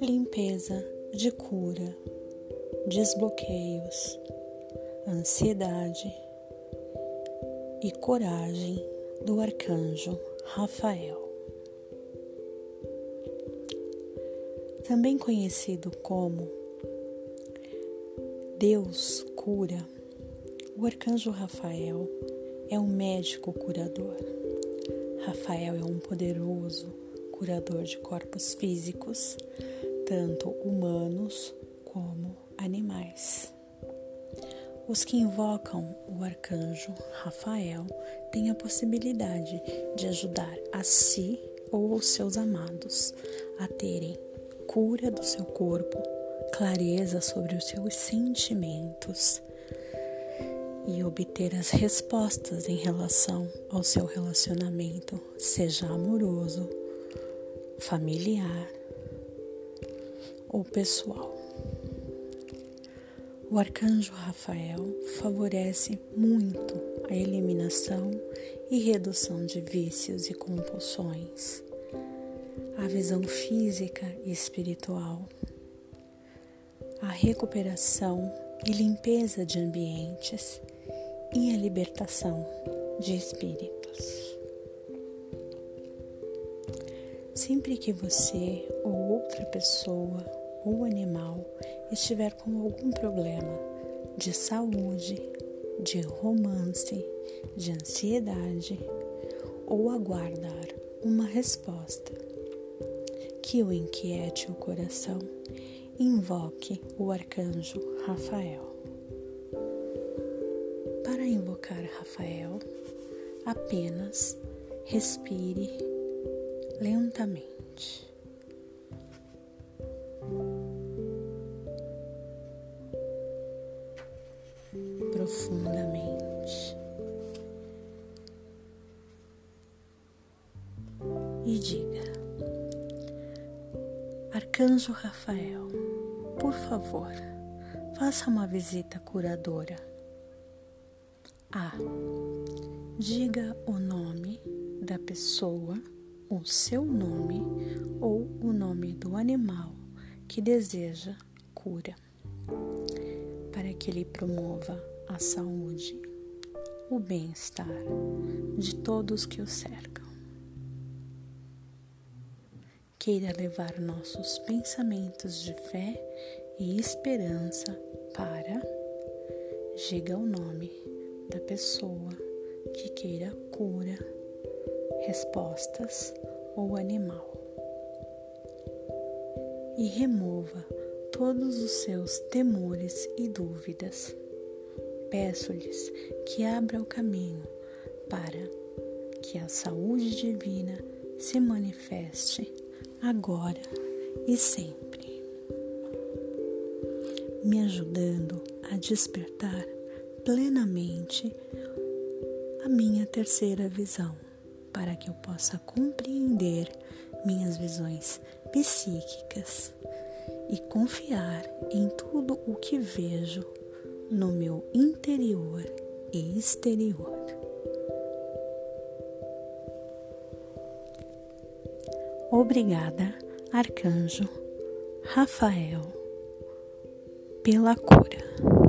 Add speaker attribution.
Speaker 1: limpeza de cura, desbloqueios, ansiedade e coragem do arcanjo Rafael. Também conhecido como Deus cura, o arcanjo Rafael é um médico curador. Rafael é um poderoso curador de corpos físicos, tanto humanos como animais. Os que invocam o arcanjo Rafael têm a possibilidade de ajudar a si ou os seus amados a terem cura do seu corpo, clareza sobre os seus sentimentos e obter as respostas em relação ao seu relacionamento, seja amoroso, familiar ou pessoal. O arcanjo Rafael favorece muito a eliminação e redução de vícios e compulsões, a visão física e espiritual, a recuperação e limpeza de ambientes e a libertação de espíritos. Sempre que você ou outra pessoa ou animal estiver com algum problema de saúde, de romance, de ansiedade ou aguardar uma resposta que o inquiete o coração, invoque o arcanjo Rafael. Invocar Rafael, apenas respire lentamente. Profundamente. E diga: Arcanjo Rafael, por favor, faça uma visita curadora. A. Diga o nome da pessoa, o seu nome ou o nome do animal que deseja cura, para que ele promova a saúde, o bem-estar de todos que o cercam. Queira levar nossos pensamentos de fé e esperança para, diga o nome da pessoa que queira cura, respostas ou animal. E remova todos os seus temores e dúvidas. Peço-lhes que abra o caminho para que a saúde divina se manifeste agora e sempre, me ajudando a despertar plenamente a minha terceira visão, para que eu possa compreender minhas visões psíquicas e confiar em tudo o que vejo no meu interior e exterior. Obrigada, Arcanjo Rafael, pela cura.